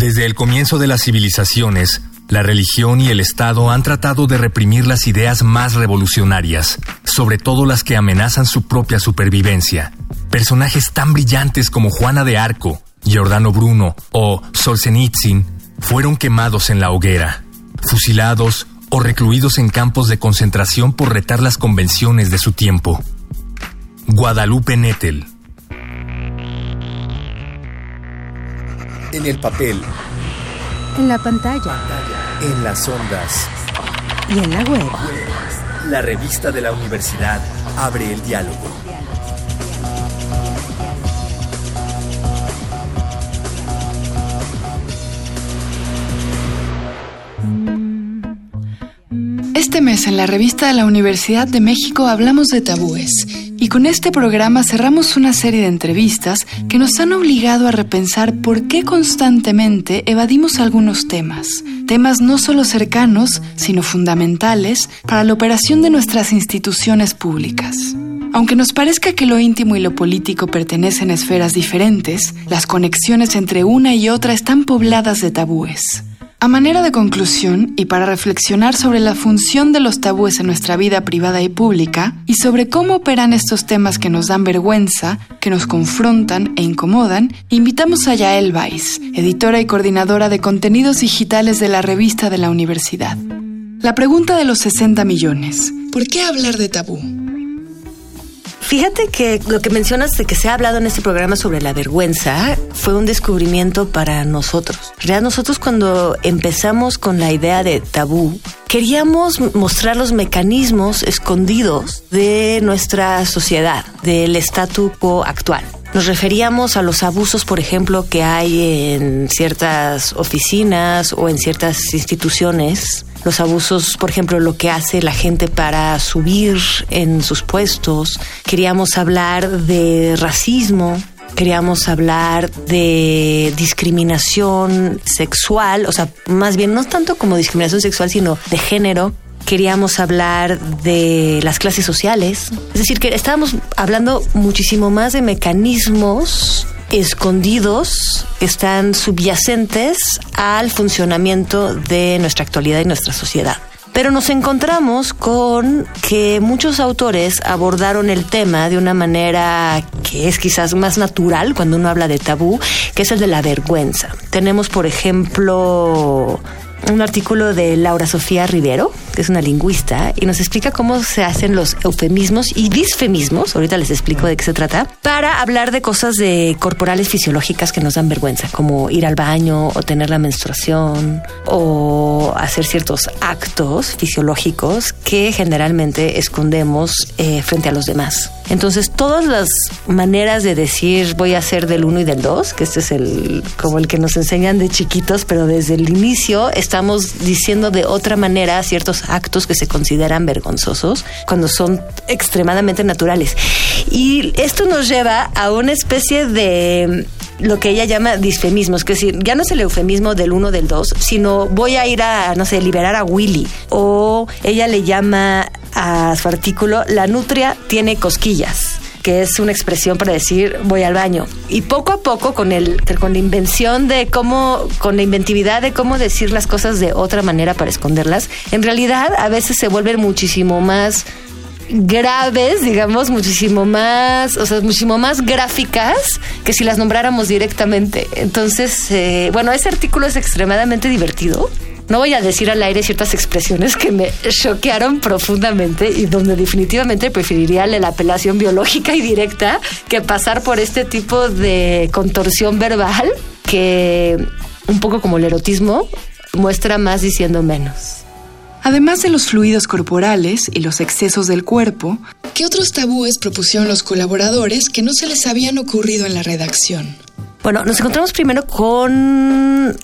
Desde el comienzo de las civilizaciones, la religión y el Estado han tratado de reprimir las ideas más revolucionarias, sobre todo las que amenazan su propia supervivencia. Personajes tan brillantes como Juana de Arco, Giordano Bruno o Solzhenitsyn fueron quemados en la hoguera, fusilados o recluidos en campos de concentración por retar las convenciones de su tiempo. Guadalupe Nettel. En el papel. En la pantalla. En las ondas. Y en la web. La revista de la universidad abre el diálogo. Este mes en la revista de la Universidad de México hablamos de tabúes y con este programa cerramos una serie de entrevistas que nos han obligado a repensar por qué constantemente evadimos algunos temas, temas no solo cercanos, sino fundamentales para la operación de nuestras instituciones públicas. Aunque nos parezca que lo íntimo y lo político pertenecen a esferas diferentes, las conexiones entre una y otra están pobladas de tabúes. A manera de conclusión, y para reflexionar sobre la función de los tabúes en nuestra vida privada y pública, y sobre cómo operan estos temas que nos dan vergüenza, que nos confrontan e incomodan, invitamos a Yael Weiss, editora y coordinadora de contenidos digitales de la revista de la universidad. La pregunta de los 60 millones. ¿Por qué hablar de tabú? Fíjate que lo que mencionas de que se ha hablado en este programa sobre la vergüenza fue un descubrimiento para nosotros. En nosotros cuando empezamos con la idea de tabú, queríamos mostrar los mecanismos escondidos de nuestra sociedad, del statu quo actual. Nos referíamos a los abusos, por ejemplo, que hay en ciertas oficinas o en ciertas instituciones los abusos, por ejemplo, lo que hace la gente para subir en sus puestos. Queríamos hablar de racismo, queríamos hablar de discriminación sexual, o sea, más bien no tanto como discriminación sexual, sino de género. Queríamos hablar de las clases sociales. Es decir, que estábamos hablando muchísimo más de mecanismos escondidos están subyacentes al funcionamiento de nuestra actualidad y nuestra sociedad. Pero nos encontramos con que muchos autores abordaron el tema de una manera que es quizás más natural cuando uno habla de tabú, que es el de la vergüenza. Tenemos, por ejemplo, un artículo de Laura Sofía Rivero, que es una lingüista, y nos explica cómo se hacen los eufemismos y disfemismos, ahorita les explico de qué se trata, para hablar de cosas de corporales fisiológicas que nos dan vergüenza, como ir al baño o tener la menstruación o hacer ciertos actos fisiológicos que generalmente escondemos eh, frente a los demás. Entonces, todas las maneras de decir voy a ser del uno y del dos, que este es el como el que nos enseñan de chiquitos, pero desde el inicio estamos diciendo de otra manera ciertos actos que se consideran vergonzosos cuando son extremadamente naturales. Y esto nos lleva a una especie de lo que ella llama disfemismos, que es decir, ya no es el eufemismo del uno del dos, sino voy a ir a, no sé, liberar a Willy. O ella le llama a su artículo, la nutria tiene cosquillas que es una expresión para decir voy al baño. Y poco a poco, con, el, con la invención de cómo, con la inventividad de cómo decir las cosas de otra manera para esconderlas, en realidad a veces se vuelven muchísimo más graves, digamos, muchísimo más, o sea, muchísimo más gráficas que si las nombráramos directamente. Entonces, eh, bueno, ese artículo es extremadamente divertido no voy a decir al aire ciertas expresiones que me choquearon profundamente y donde definitivamente preferiría la apelación biológica y directa que pasar por este tipo de contorsión verbal que un poco como el erotismo muestra más diciendo menos. Además de los fluidos corporales y los excesos del cuerpo, ¿qué otros tabúes propusieron los colaboradores que no se les habían ocurrido en la redacción? Bueno, nos encontramos primero con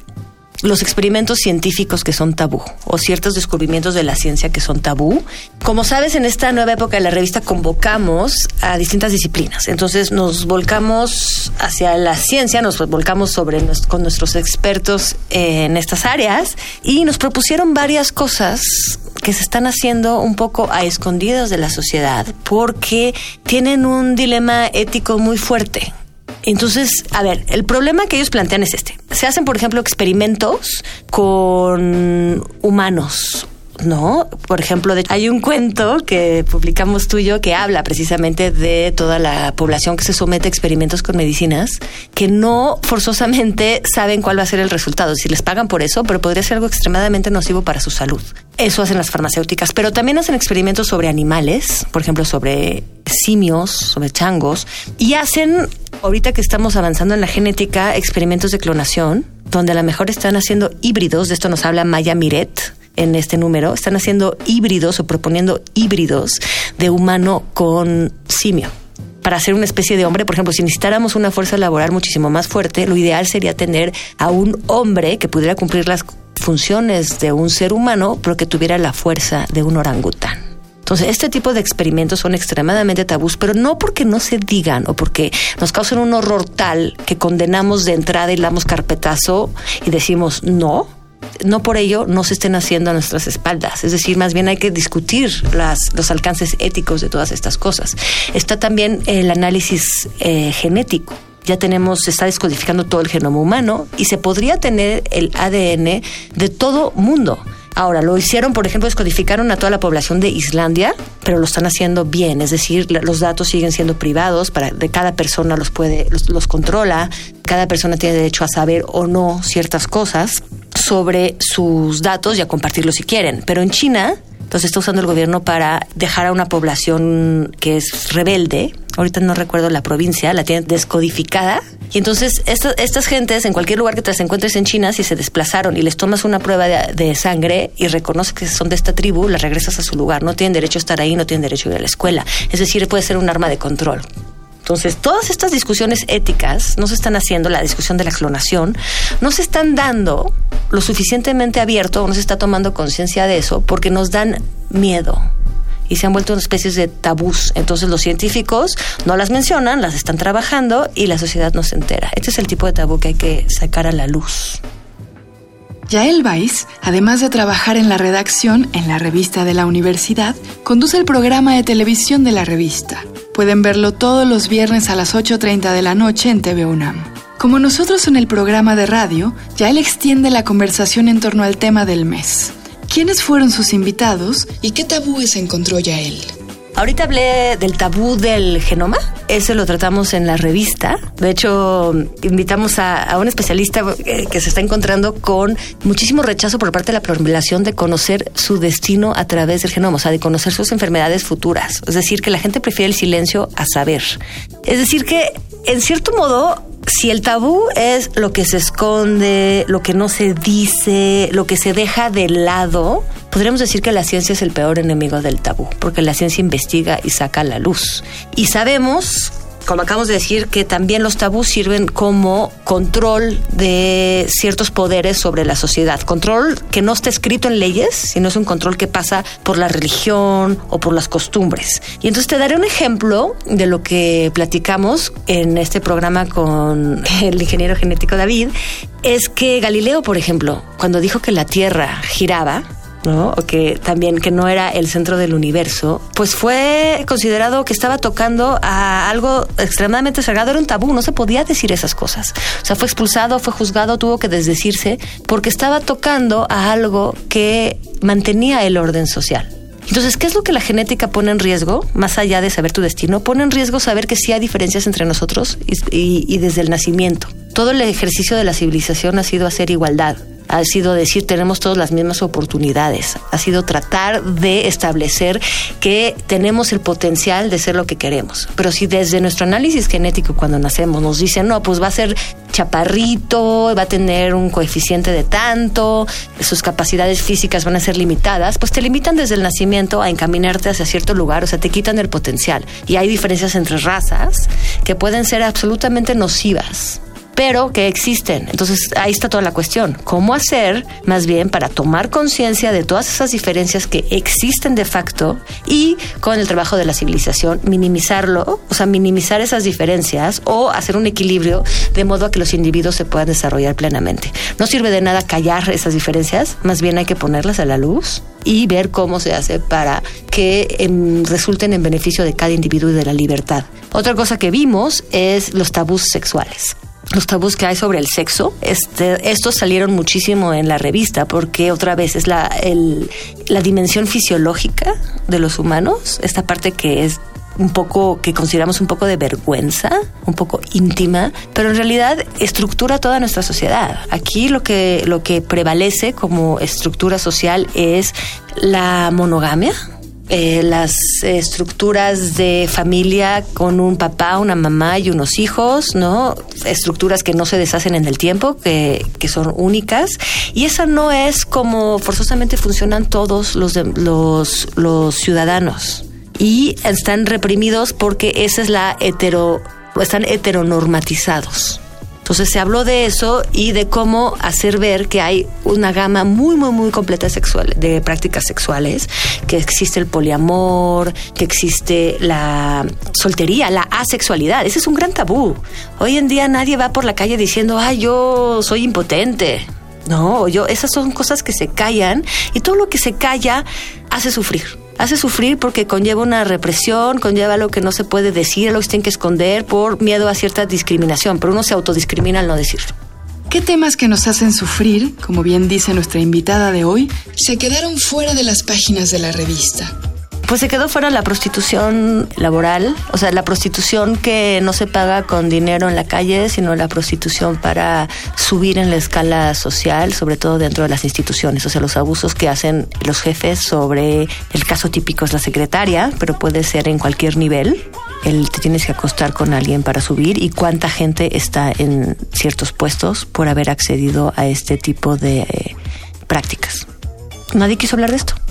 los experimentos científicos que son tabú o ciertos descubrimientos de la ciencia que son tabú. Como sabes, en esta nueva época de la revista convocamos a distintas disciplinas. Entonces nos volcamos hacia la ciencia, nos volcamos sobre con nuestros expertos en estas áreas y nos propusieron varias cosas que se están haciendo un poco a escondidas de la sociedad porque tienen un dilema ético muy fuerte. Entonces, a ver, el problema que ellos plantean es este. Se hacen, por ejemplo, experimentos con humanos no, por ejemplo, hay un cuento que publicamos tuyo que habla precisamente de toda la población que se somete a experimentos con medicinas que no forzosamente saben cuál va a ser el resultado. Si les pagan por eso, pero podría ser algo extremadamente nocivo para su salud. Eso hacen las farmacéuticas, pero también hacen experimentos sobre animales, por ejemplo, sobre simios, sobre changos, y hacen, ahorita que estamos avanzando en la genética, experimentos de clonación, donde a lo mejor están haciendo híbridos, de esto nos habla Maya Miret, en este número, están haciendo híbridos o proponiendo híbridos de humano con simio. Para hacer una especie de hombre, por ejemplo, si necesitáramos una fuerza laboral muchísimo más fuerte, lo ideal sería tener a un hombre que pudiera cumplir las funciones de un ser humano, pero que tuviera la fuerza de un orangután. Entonces, este tipo de experimentos son extremadamente tabús, pero no porque no se digan o porque nos causen un horror tal que condenamos de entrada y damos carpetazo y decimos no, no por ello no se estén haciendo a nuestras espaldas. Es decir, más bien hay que discutir las, los alcances éticos de todas estas cosas. Está también el análisis eh, genético ya tenemos, se está descodificando todo el genoma humano y se podría tener el ADN de todo mundo. Ahora, lo hicieron, por ejemplo, descodificaron a toda la población de Islandia, pero lo están haciendo bien, es decir, los datos siguen siendo privados, para de cada persona los puede los, los controla, cada persona tiene derecho a saber o no ciertas cosas sobre sus datos y a compartirlos si quieren. Pero en China, entonces está usando el gobierno para dejar a una población que es rebelde. Ahorita no recuerdo la provincia, la tienen descodificada y entonces estas gentes, en cualquier lugar que te las encuentres en China, si se desplazaron y les tomas una prueba de, sangre y reconoces que son de esta tribu, las regresas a su lugar. No tienen derecho a estar ahí, no tienen derecho a ir a la escuela. Es decir, puede ser un arma de control. Entonces, todas estas discusiones éticas no se están haciendo, la discusión de la clonación, no se están dando lo suficientemente abierto, no se está tomando conciencia de eso, porque nos dan miedo y se han vuelto una especie de tabús. Entonces los científicos no las mencionan, las están trabajando y la sociedad no se entera. Este es el tipo de tabú que hay que sacar a la luz. Yael Weiss, además de trabajar en la redacción en la revista de la universidad, conduce el programa de televisión de la revista. Pueden verlo todos los viernes a las 8.30 de la noche en TV UNAM. Como nosotros en el programa de radio, Yael extiende la conversación en torno al tema del mes. ¿Quiénes fueron sus invitados y qué tabúes encontró ya él? Ahorita hablé del tabú del genoma, ese lo tratamos en la revista. De hecho, invitamos a, un especialista eh, que se está encontrando con muchísimo rechazo por parte de la población de conocer su destino a través del genoma, o sea, de conocer sus enfermedades futuras. Es decir, que la gente prefiere el silencio a saber. Es decir, que en cierto modo si el tabú es lo que se esconde, lo que no se dice, lo que se deja de lado, podríamos decir que la ciencia es el peor enemigo del tabú, porque la ciencia investiga y saca la luz. Y sabemos como acabamos de decir, que también los tabús sirven como control de ciertos poderes sobre la sociedad. Control que no está escrito en leyes, sino es un control que pasa por la religión o por las costumbres. Y entonces te daré un ejemplo de lo que platicamos en este programa con el ingeniero genético David. Es que Galileo, por ejemplo, cuando dijo que la Tierra giraba, O que también que no era el centro del universo, pues fue considerado que estaba tocando a algo extremadamente sagrado, era un tabú, no se podía decir esas cosas. O sea, fue expulsado, fue juzgado, tuvo que desdecirse porque estaba tocando a algo que mantenía el orden social. Entonces, ¿qué es lo que la genética pone en riesgo, más allá de saber tu destino? Pone en riesgo saber que sí hay diferencias entre nosotros y desde el nacimiento. Todo el ejercicio de la civilización ha sido hacer igualdad ha sido decir tenemos todas las mismas oportunidades, ha sido tratar de establecer que tenemos el potencial de ser lo que queremos. Pero si desde nuestro análisis genético cuando nacemos nos dicen, no, pues va a ser chaparrito, va a tener un coeficiente de tanto, sus capacidades físicas van a ser limitadas, pues te limitan desde el nacimiento a encaminarte hacia cierto lugar, o sea, te quitan el potencial. Y hay diferencias entre razas que pueden ser absolutamente nocivas pero que existen. Entonces ahí está toda la cuestión. ¿Cómo hacer más bien para tomar conciencia de todas esas diferencias que existen de facto y con el trabajo de la civilización minimizarlo, o sea, minimizar esas diferencias o hacer un equilibrio de modo a que los individuos se puedan desarrollar plenamente? No sirve de nada callar esas diferencias, más bien hay que ponerlas a la luz y ver cómo se hace para que em, resulten en beneficio de cada individuo y de la libertad. Otra cosa que vimos es los tabús sexuales. Los tabús que hay sobre el sexo. Este, estos salieron muchísimo en la revista porque otra vez es la, la dimensión fisiológica de los humanos, esta parte que es un poco que consideramos un poco de vergüenza, un poco íntima, pero en realidad estructura toda nuestra sociedad. Aquí lo que lo que prevalece como estructura social es la monogamia, eh, las estructuras de familia con un papá, una mamá y unos hijos, ¿no? Estructuras que no se deshacen en el tiempo, que, que son únicas. Y esa no es como forzosamente funcionan todos los, los, los ciudadanos. Y están reprimidos porque esa es la hetero, están heteronormatizados. Entonces se habló de eso y de cómo hacer ver que hay una gama muy, muy, muy completa sexual, de prácticas sexuales, que existe el poliamor, que existe la soltería, la asexualidad. Ese es un gran tabú. Hoy en día nadie va por la calle diciendo, ay, yo soy impotente. No, yo, esas son cosas que se callan y todo lo que se calla hace sufrir hace sufrir porque conlleva una represión, conlleva lo que no se puede decir, lo que se tiene que esconder por miedo a cierta discriminación, pero uno se autodiscrimina al no decirlo. ¿Qué temas que nos hacen sufrir, como bien dice nuestra invitada de hoy, se quedaron fuera de las páginas de la revista? Pues se quedó fuera la prostitución laboral, o sea, la prostitución que no se paga con dinero en la calle, sino la prostitución para subir en la escala social, sobre todo dentro de las instituciones, o sea, los abusos que hacen los jefes sobre, el caso típico es la secretaria, pero puede ser en cualquier nivel, el te tienes que acostar con alguien para subir y cuánta gente está en ciertos puestos por haber accedido a este tipo de eh, prácticas. Nadie quiso hablar de esto.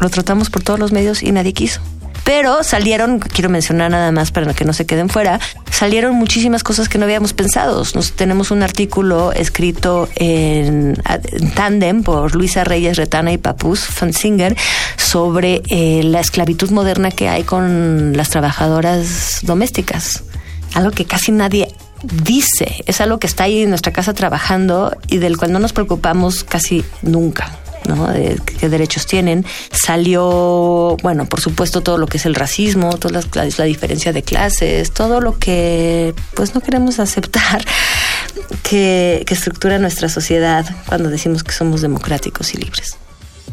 Lo tratamos por todos los medios y nadie quiso. Pero salieron, quiero mencionar nada más para que no se queden fuera, salieron muchísimas cosas que no habíamos pensado. Nos, tenemos un artículo escrito en, tándem por Luisa Reyes Retana y Papus Fansinger sobre eh, la esclavitud moderna que hay con las trabajadoras domésticas. Algo que casi nadie dice, es algo que está ahí en nuestra casa trabajando y del cual no nos preocupamos casi nunca. ¿No? De qué derechos tienen. Salió, bueno, por supuesto, todo lo que es el racismo, toda la, la, diferencia de clases, todo lo que pues no queremos aceptar que, que estructura nuestra sociedad cuando decimos que somos democráticos y libres.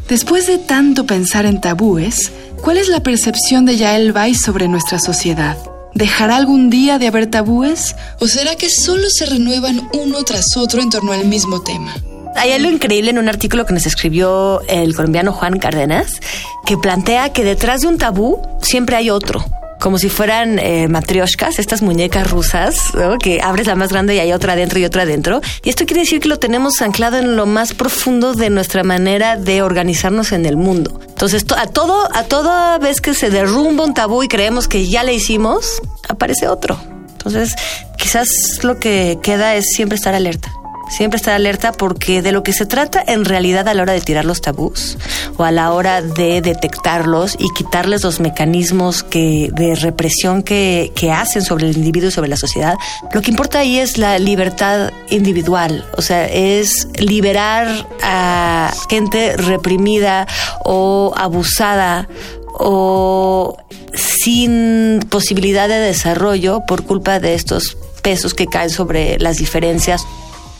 Después de tanto pensar en tabúes, ¿cuál es la percepción de Yael Weiss sobre nuestra sociedad? ¿Dejará algún día de haber tabúes? ¿O será que solo se renuevan uno tras otro en torno al mismo tema? Hay algo increíble en un artículo que nos escribió el colombiano Juan Cárdenas, que plantea que detrás de un tabú siempre hay otro como si fueran eh, matrioshkas, estas muñecas rusas, que abres la más grande y hay otra adentro y otra adentro. Y esto quiere decir que lo tenemos anclado en lo más profundo de nuestra manera de organizarnos en el mundo. Entonces, a todo, a toda vez que se derrumba un tabú y creemos que ya le hicimos, aparece otro. Entonces, quizás lo que queda es siempre estar alerta. Siempre estar alerta porque de lo que se trata en realidad a la hora de tirar los tabús o a la hora de detectarlos y quitarles los mecanismos que, de represión que, que hacen sobre el individuo y sobre la sociedad, lo que importa ahí es la libertad individual, o sea, es liberar a gente reprimida o abusada o sin posibilidad de desarrollo por culpa de estos pesos que caen sobre las diferencias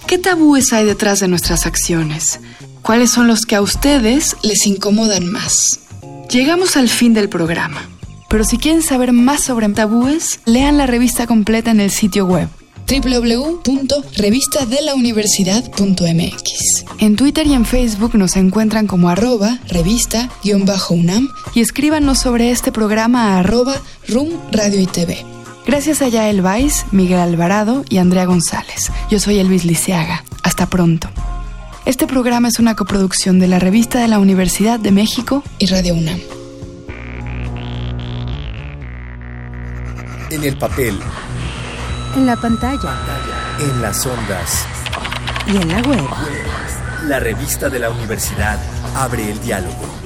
¿Qué tabúes hay detrás de nuestras acciones? ¿Cuáles son los que a ustedes les incomodan más? Llegamos al fin del programa, pero si quieren saber más sobre tabúes, lean la revista completa en el sitio web www.revistadelauniversidad.mx. En Twitter y en Facebook nos encuentran como arroba revista-unam y escríbanos sobre este programa a arroba room radio y TV. Gracias a Yael Weiss, Miguel Alvarado y Andrea González. Yo soy Elvis Liceaga. Hasta pronto. Este programa es una coproducción de la Revista de la Universidad de México y Radio UNAM. En el papel. En la pantalla. En las ondas. Y en la web. La revista de la universidad abre el diálogo.